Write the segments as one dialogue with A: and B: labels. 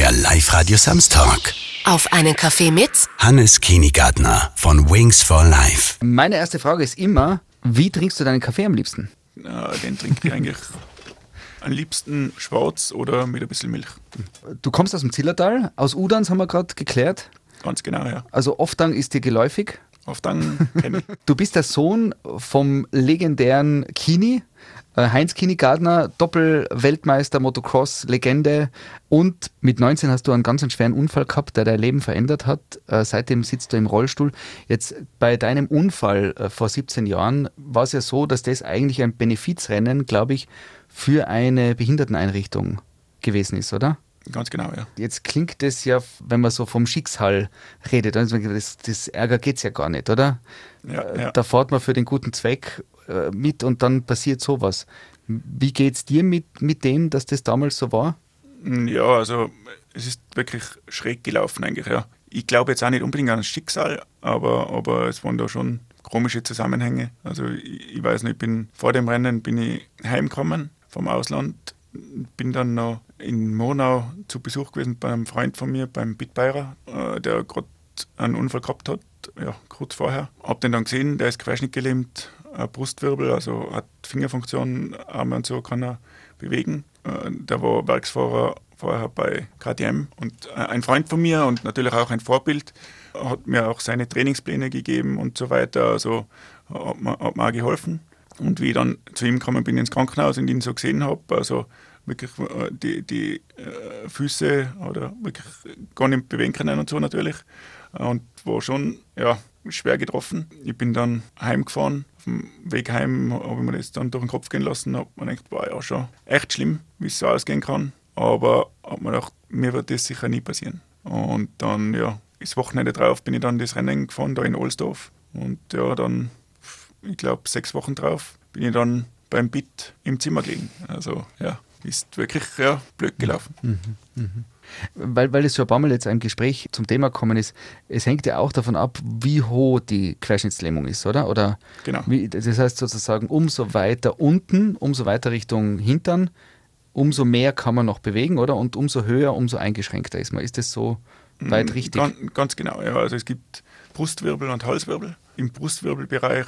A: der Live-Radio Samstag.
B: Auf einen Kaffee mit
A: Hannes Kienigartner von Wings for Life.
C: Meine erste Frage ist immer, wie trinkst du deinen Kaffee am liebsten?
D: Ja, den trinke ich eigentlich am liebsten schwarz oder mit ein bisschen Milch.
C: Du kommst aus dem Zillertal, aus Udans haben wir gerade geklärt.
D: Ganz genau, ja.
C: Also Oftang ist dir geläufig.
D: Auf dann kenne ich.
C: Du bist der Sohn vom legendären Kini, Heinz Kini Gardner, Doppel-Weltmeister, Motocross, Legende. Und mit 19 hast du einen ganz schweren Unfall gehabt, der dein Leben verändert hat. Äh, Seitdem sitzt du im Rollstuhl. Jetzt bei deinem Unfall äh, vor 17 Jahren war es ja so, dass das eigentlich ein Benefizrennen, glaube ich, für eine Behinderteneinrichtung gewesen ist, oder?
D: Ganz genau, ja.
C: Jetzt klingt das ja, wenn man so vom Schicksal redet, also das, das Ärger geht es ja gar nicht, oder?
D: Ja,
C: Äh,
D: ja.
C: Da fährt man für den guten Zweck äh, mit und dann passiert sowas. Wie geht es dir mit, mit dem, dass das damals so war?
D: Ja, also es ist wirklich schräg gelaufen eigentlich, ja. Ich glaube jetzt auch nicht unbedingt an das Schicksal, aber, aber es waren da schon komische Zusammenhänge. Also ich, ich weiß nicht, ich bin vor dem Rennen bin ich heimgekommen vom Ausland, bin dann noch in Monau zu Besuch gewesen bei einem Freund von mir, beim Bitbeirer, äh, der gerade einen Unfall gehabt hat, ja, kurz vorher. Hab den dann gesehen, der ist querschnittgelähmt, äh, Brustwirbel, also hat Fingerfunktion, Arme und so kann er bewegen. Äh, der war Werksfahrer vorher bei KTM und äh, ein Freund von mir und natürlich auch ein Vorbild, hat mir auch seine Trainingspläne gegeben und so weiter, also hat mir, hat mir auch geholfen. Und wie ich dann zu ihm gekommen bin ins Krankenhaus und ihn so gesehen habe, also wirklich äh, die, die äh, Füße oder wirklich gar nicht bewegen können und so natürlich. Äh, Und war schon ja, schwer getroffen. Ich bin dann heimgefahren. Auf dem Weg heim habe ich mir das dann durch den Kopf gehen lassen. Habe mir gedacht, war ja schon echt schlimm, wie es so ausgehen kann. Aber habe mir gedacht, mir wird das sicher nie passieren. Und dann, ja, das Wochenende drauf bin ich dann das Rennen gefahren, da in Ohlsdorf. Und ja, dann, ich glaube, sechs Wochen drauf bin ich dann beim Bit im Zimmer gelegen. Also, ja, ist wirklich ja, blöd gelaufen.
C: Weil, weil es schon ein paar Mal jetzt im Gespräch zum Thema gekommen ist, es hängt ja auch davon ab, wie hoch die Querschnittslähmung ist, oder? Oder
D: Genau.
C: wie, das heißt sozusagen, umso weiter unten, umso weiter Richtung Hintern, umso mehr kann man noch bewegen, oder? Und umso höher, umso eingeschränkter ist man. Ist das so weit richtig?
D: Ganz, ganz genau, ja. Also es gibt Brustwirbel und Halswirbel. Im Brustwirbelbereich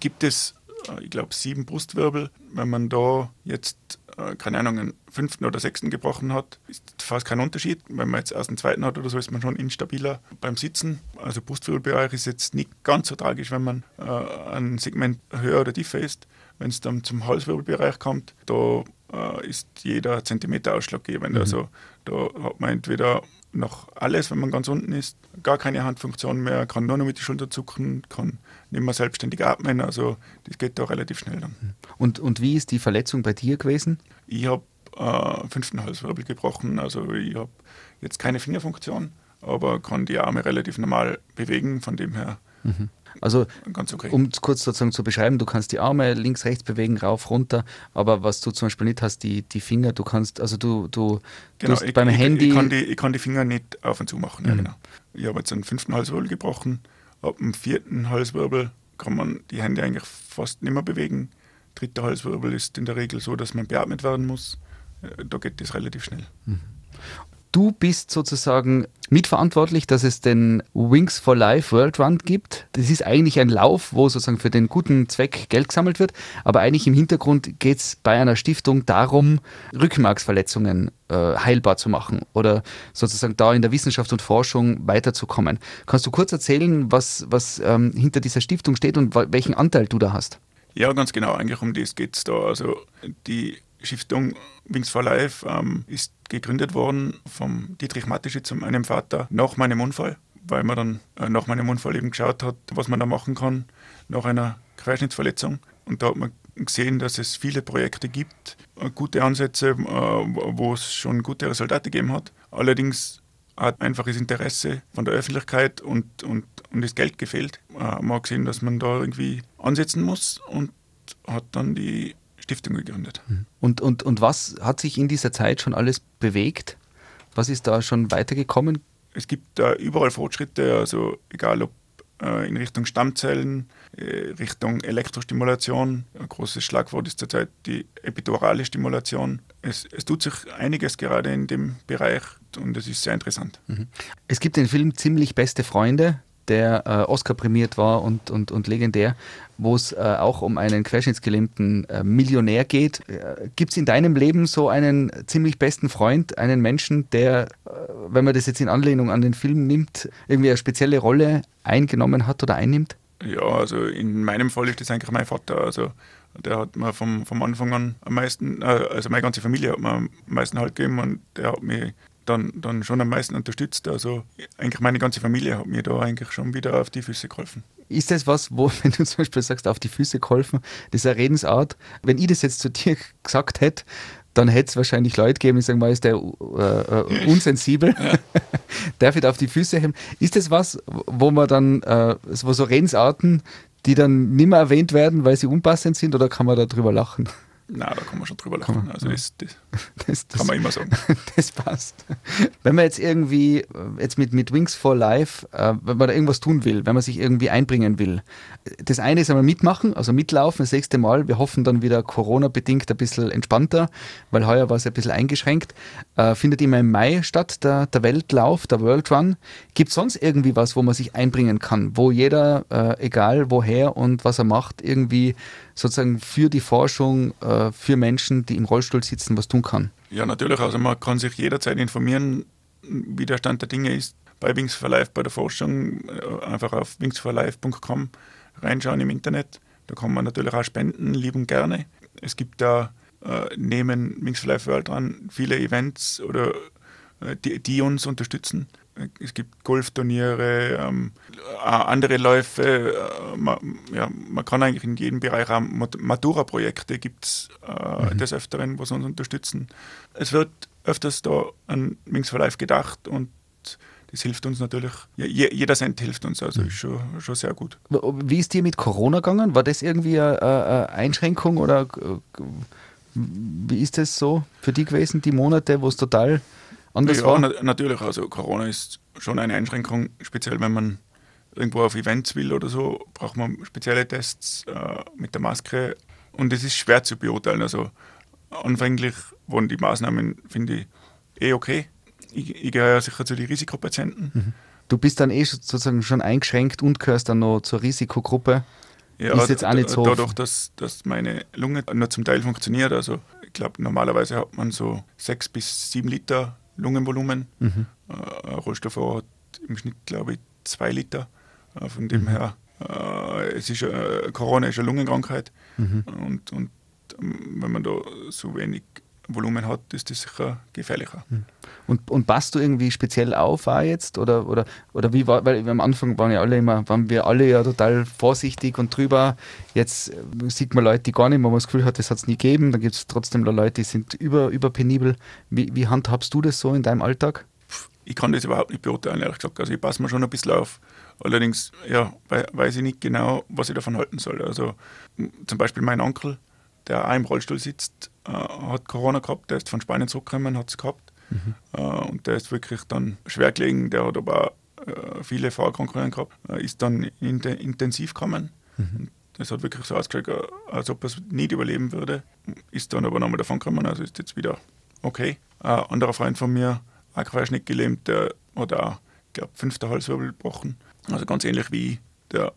D: gibt es, ich glaube, sieben Brustwirbel. Wenn man da jetzt, äh, keine Ahnung, einen fünften oder sechsten gebrochen hat, ist fast kein Unterschied. Wenn man jetzt erst einen zweiten hat oder so, ist man schon instabiler beim Sitzen. Also Brustwirbelbereich ist jetzt nicht ganz so tragisch, wenn man äh, ein Segment höher oder tiefer ist. Wenn es dann zum Halswirbelbereich kommt, da äh, ist jeder Zentimeter ausschlaggebend. Also da hat man entweder noch alles, wenn man ganz unten ist, gar keine Handfunktion mehr, kann nur noch mit den Schultern zucken, kann nicht mehr selbstständig atmen. Also das geht da relativ schnell dann.
C: Und, und wie ist die Verletzung bei dir gewesen?
D: Ich habe äh, fünften Halswirbel gebrochen, also ich habe jetzt keine Fingerfunktion, aber kann die Arme relativ normal bewegen, von dem her
C: Also
D: ganz okay.
C: um es kurz sozusagen zu beschreiben, du kannst die Arme links, rechts bewegen, rauf, runter, aber was du zum Beispiel nicht hast, die, die Finger, du kannst, also du, du, du
D: Genau, ich,
C: beim
D: ich,
C: Handy,
D: Ich kann, die, ich kann die Finger nicht auf und zu machen. Ja,
C: Mhm.
D: genau. Ich habe jetzt einen fünften Halswirbel gebrochen. Ab dem vierten Halswirbel kann man die Hände eigentlich fast nicht mehr bewegen. Dritter Halswirbel ist in der Regel so, dass man beatmet werden muss. Äh, Da geht das relativ schnell.
C: Du bist sozusagen mitverantwortlich, dass es den Wings for Life World Run gibt. Das ist eigentlich ein Lauf, wo sozusagen für den guten Zweck Geld gesammelt wird, aber eigentlich im Hintergrund geht es bei einer Stiftung darum, Rückenmarksverletzungen äh, heilbar zu machen oder sozusagen da in der Wissenschaft und Forschung weiterzukommen. Kannst du kurz erzählen, was, was ähm, hinter dieser Stiftung steht und welchen Anteil du da hast?
D: Ja, ganz genau. Eigentlich um das geht es da. Also die Stiftung Wings for Life ähm, ist gegründet worden vom Dietrich Matischitz, meinem Vater, nach meinem Unfall, weil man dann äh, nach meinem Unfall eben geschaut hat, was man da machen kann nach einer Querschnittsverletzung. Und da hat man gesehen, dass es viele Projekte gibt, äh, gute Ansätze, äh, wo es schon gute Resultate gegeben hat. Allerdings hat einfach das Interesse von der Öffentlichkeit und, und, und das Geld gefehlt. Äh, man hat gesehen, dass man da irgendwie ansetzen muss und hat dann die Stiftung gegründet.
C: Und, und, und was hat sich in dieser Zeit schon alles bewegt? Was ist da schon weitergekommen?
D: Es gibt da überall Fortschritte, also egal ob äh, in Richtung Stammzellen, äh, Richtung Elektrostimulation. Ein großes Schlagwort ist zurzeit die epidurale Stimulation. Es, es tut sich einiges gerade in dem Bereich und es ist sehr interessant.
C: Mhm. Es gibt den Film Ziemlich beste Freunde, der äh, Oscar prämiert war und, und, und legendär, wo es äh, auch um einen querschnittsgelähmten äh, Millionär geht. Äh, Gibt es in deinem Leben so einen ziemlich besten Freund, einen Menschen, der, äh, wenn man das jetzt in Anlehnung an den Film nimmt, irgendwie eine spezielle Rolle eingenommen hat oder einnimmt?
D: Ja, also in meinem Fall ist das eigentlich mein Vater. Also der hat mir vom, vom Anfang an am meisten, äh, also meine ganze Familie hat mir am meisten halt gegeben und der hat mich dann, dann schon am meisten unterstützt. Also eigentlich meine ganze Familie hat mir da eigentlich schon wieder auf die Füße geholfen.
C: Ist das was, wo, wenn du zum Beispiel sagst, auf die Füße geholfen, diese Redensart, wenn ich das jetzt zu dir gesagt hätte, dann hätte es wahrscheinlich Leute gegeben, die sagen, mal ist der äh, äh unsensibel, ja. darf ich auf die Füße heben. Ist das was, wo man dann, äh, wo so Redensarten, die dann nicht mehr erwähnt werden, weil sie unpassend sind, oder kann man darüber lachen?
D: Na, da kann man schon drüber lachen. Also das, das,
C: das, das, kann man immer sagen. Das passt. Wenn man jetzt irgendwie, jetzt mit, mit Wings for Life, äh, wenn man da irgendwas tun will, wenn man sich irgendwie einbringen will, das eine ist einmal mitmachen, also mitlaufen, das nächste Mal. Wir hoffen dann wieder Corona-bedingt ein bisschen entspannter, weil heuer war es ein bisschen eingeschränkt. Äh, findet immer im Mai statt, der, der Weltlauf, der World Run. Gibt es sonst irgendwie was, wo man sich einbringen kann, wo jeder, äh, egal woher und was er macht, irgendwie sozusagen für die Forschung, äh, für Menschen, die im Rollstuhl sitzen, was tun kann?
D: Ja, natürlich. Also man kann sich jederzeit informieren, wie der Stand der Dinge ist. Bei Wings for Life, bei der Forschung, äh, einfach auf wingsforlife.com reinschauen im Internet. Da kann man natürlich auch spenden, lieb und gerne. Es gibt da äh, neben Wings for Life World dran viele Events oder die, die uns unterstützen es gibt Golfturniere, ähm, andere Läufe. Äh, man, ja, man kann eigentlich in jedem Bereich haben. Matura-Projekte gibt es äh, mhm. des Öfteren, was uns unterstützen. Es wird öfters da an Wings for Life gedacht und das hilft uns natürlich. Ja, jeder Cent hilft uns, also mhm. ist schon, schon sehr gut.
C: Wie ist dir mit Corona gegangen? War das irgendwie eine, eine Einschränkung oder äh, wie ist das so für dich gewesen, die Monate, wo es total anders
D: ja,
C: war?
D: Na, natürlich. Also Corona ist schon eine Einschränkung, speziell wenn man irgendwo auf Events will oder so, braucht man spezielle Tests äh, mit der Maske. Und es ist schwer zu beurteilen. Also anfänglich waren die Maßnahmen, finde ich, eh okay. Ich, ich gehöre ja sicher zu den Risikopatienten. Mhm.
C: Du bist dann eh sozusagen schon eingeschränkt und gehörst dann noch zur Risikogruppe.
D: Ja, ist jetzt auch nicht so. Dadurch, dass, dass meine Lunge nur zum Teil funktioniert. Also ich glaube, normalerweise hat man so sechs bis sieben Liter Lungenvolumen. Mhm. Äh, Rohstoffer hat im Schnitt, glaube ich, zwei Liter. Äh, von dem mhm. her, äh, es ist, Corona ist eine Lungenkrankheit. Mhm. Und, und ähm, wenn man da so wenig Volumen hat, ist das sicher gefährlicher. Mhm.
C: Und, und passt du irgendwie speziell auf auch jetzt? Oder, oder, oder wie war, weil am Anfang waren ja alle immer, waren wir alle ja total vorsichtig und drüber. Jetzt äh, sieht man Leute, die gar nicht, wo man das Gefühl hat, das hat es nie gegeben. Dann gibt es trotzdem Leute, die sind über, überpenibel. Wie, wie handhabst du das so in deinem Alltag?
D: Ich kann das überhaupt nicht beurteilen, ehrlich gesagt. Also ich passe mir schon ein bisschen auf. Allerdings ja, weiß ich nicht genau, was ich davon halten soll. Also zum Beispiel mein Onkel, der auch im Rollstuhl sitzt, äh, hat Corona gehabt, der ist von Spanien zurückgekommen, hat es gehabt. Mhm. Äh, und der ist wirklich dann schwer gelegen, der hat aber äh, viele Vorerkrankungen gehabt, äh, ist dann in intensiv gekommen. Mhm. Das hat wirklich so ausgeschaut, äh, als ob er es nicht überleben würde. Ist dann aber nochmal davon gekommen, also ist jetzt wieder okay. Ein anderer Freund von mir, auch Querschnitt gelähmt, der hat auch, ich glaube, fünfter Halswirbel gebrochen. Also ganz ähnlich wie der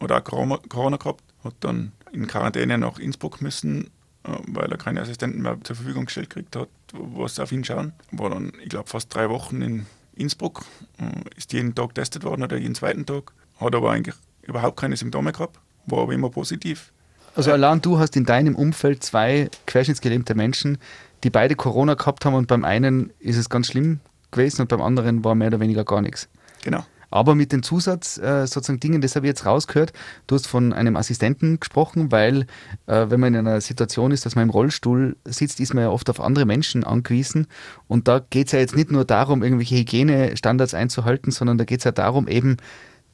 D: hat auch Corona, Corona gehabt, hat dann in Quarantäne nach Innsbruck müssen äh, weil er keine Assistenten mehr zur Verfügung gestellt gekriegt hat, was auf ihn schauen. War dann, ich glaube, fast drei Wochen in Innsbruck, äh, ist jeden Tag getestet worden oder jeden zweiten Tag, hat aber eigentlich überhaupt keine Symptome gehabt, war aber immer positiv.
C: Also allein du hast in deinem Umfeld zwei querschnittsgelähmte Menschen, die beide Corona gehabt haben und beim einen ist es ganz schlimm gewesen und beim anderen war mehr oder weniger gar nichts.
D: Genau.
C: Aber mit den Zusatz äh, sozusagen Dingen, das habe ich jetzt rausgehört, du hast von einem Assistenten gesprochen, weil äh, wenn man in einer Situation ist, dass man im Rollstuhl sitzt, ist man ja oft auf andere Menschen angewiesen. Und da geht es ja jetzt nicht nur darum, irgendwelche Hygienestandards einzuhalten, sondern da geht es ja darum, eben,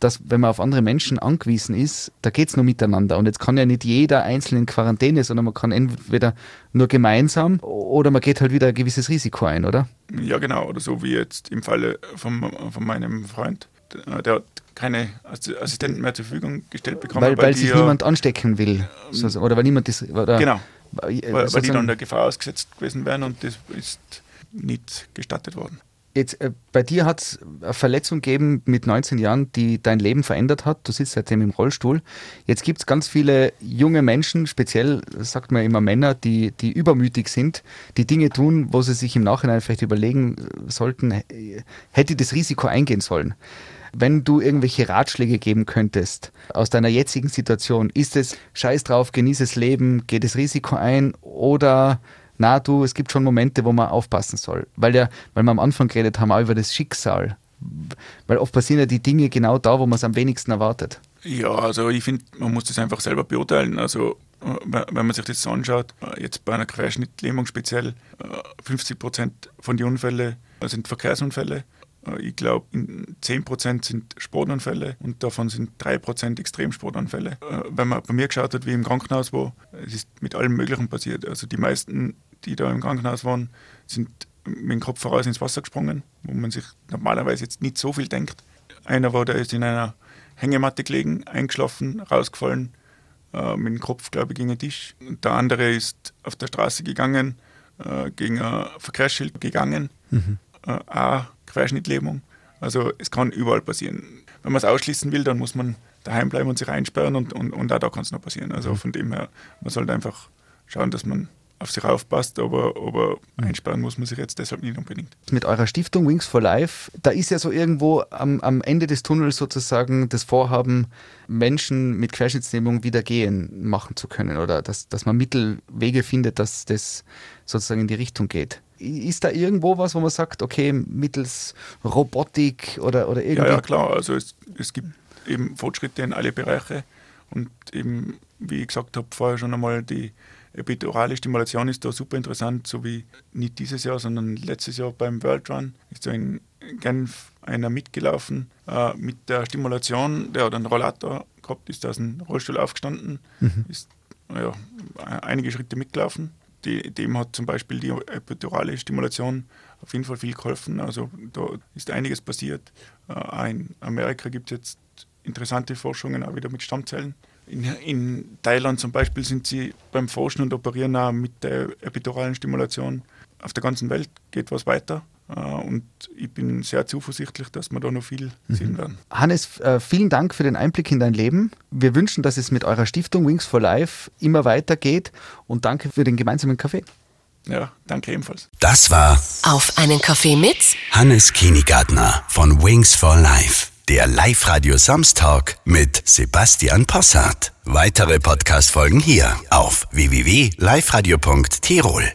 C: dass wenn man auf andere Menschen angewiesen ist, da geht es nur miteinander. Und jetzt kann ja nicht jeder einzeln in Quarantäne, sondern man kann entweder nur gemeinsam oder man geht halt wieder ein gewisses Risiko ein, oder?
D: Ja, genau. Oder so wie jetzt im Falle von, von meinem Freund. Der hat keine Assistenten mehr zur Verfügung gestellt bekommen.
C: Weil, weil, weil sich niemand anstecken will. oder weil niemand das. Oder
D: genau. Weil, weil die dann der Gefahr ausgesetzt gewesen wären und das ist nicht gestattet worden.
C: Jetzt, äh, bei dir hat es eine Verletzung gegeben mit 19 Jahren, die dein Leben verändert hat. Du sitzt seitdem im Rollstuhl. Jetzt gibt es ganz viele junge Menschen, speziell sagt man immer Männer, die, die übermütig sind, die Dinge tun, wo sie sich im Nachhinein vielleicht überlegen sollten, hätte das Risiko eingehen sollen. Wenn du irgendwelche Ratschläge geben könntest aus deiner jetzigen Situation, ist es scheiß drauf, genieße das Leben, geh das Risiko ein oder na du, es gibt schon Momente, wo man aufpassen soll. Weil, ja, weil wir am Anfang geredet haben, auch über das Schicksal. Weil oft passieren ja die Dinge genau da, wo man es am wenigsten erwartet.
D: Ja, also ich finde, man muss das einfach selber beurteilen. Also wenn man sich das anschaut, jetzt bei einer Querschnittlähmung speziell, 50 Prozent von den Unfällen sind Verkehrsunfälle. Ich glaube, 10% sind Sportunfälle und davon sind 3% Extremsportunfälle. Wenn man bei mir geschaut hat, wie im Krankenhaus war, es ist mit allem Möglichen passiert. Also die meisten die da im Krankenhaus waren, sind mit dem Kopf voraus ins Wasser gesprungen, wo man sich normalerweise jetzt nicht so viel denkt. Einer war, der ist in einer Hängematte gelegen, eingeschlafen, rausgefallen, äh, mit dem Kopf, glaube ich, gegen den Tisch. Der andere ist auf der Straße gegangen, äh, gegen ein Verkehrsschild gegangen, mhm. äh, auch Querschnittlähmung. Also es kann überall passieren. Wenn man es ausschließen will, dann muss man daheim bleiben und sich einsperren und, und, und auch da kann es noch passieren. Also mhm. von dem her, man sollte einfach schauen, dass man auf sich aufpasst, aber, aber mhm. einsperren muss man sich jetzt deshalb nicht unbedingt.
C: Mit eurer Stiftung Wings for Life, da ist ja so irgendwo am, am Ende des Tunnels sozusagen das Vorhaben, Menschen mit Querschnittslähmung wieder gehen machen zu können oder dass, dass man Mittelwege findet, dass das sozusagen in die Richtung geht. Ist da irgendwo was, wo man sagt, okay, mittels Robotik oder, oder irgendwie?
D: Ja, ja klar, also es, es gibt eben Fortschritte in alle Bereiche und eben, wie ich gesagt habe, vorher schon einmal die Epidurale Stimulation ist da super interessant, so wie nicht dieses Jahr, sondern letztes Jahr beim World Run ist so in Genf einer mitgelaufen äh, mit der Stimulation, der hat einen Rollator gehabt, ist aus dem Rollstuhl aufgestanden, mhm. ist ja, einige Schritte mitgelaufen. Die, dem hat zum Beispiel die epidurale Stimulation auf jeden Fall viel geholfen. Also da ist einiges passiert. Äh, in Amerika gibt es jetzt interessante Forschungen auch wieder mit Stammzellen. In, in, Thailand zum Beispiel sind sie beim Forschen und Operieren auch mit der epiduralen Stimulation. Auf der ganzen Welt geht was weiter. Äh, und ich bin sehr zuversichtlich, dass wir da noch viel mhm. sehen werden.
C: Hannes, äh, vielen Dank für den Einblick in dein Leben. Wir wünschen, dass es mit eurer Stiftung Wings for Life immer weitergeht und danke für den gemeinsamen Kaffee.
D: Ja, danke ebenfalls.
A: Das war
B: Auf einen Kaffee mit
A: Hannes Kienigartner von Wings for Life. Der Live-Radio Samstag mit Sebastian Possart. Weitere Podcast-Folgen hier auf www.liveradio.tirol.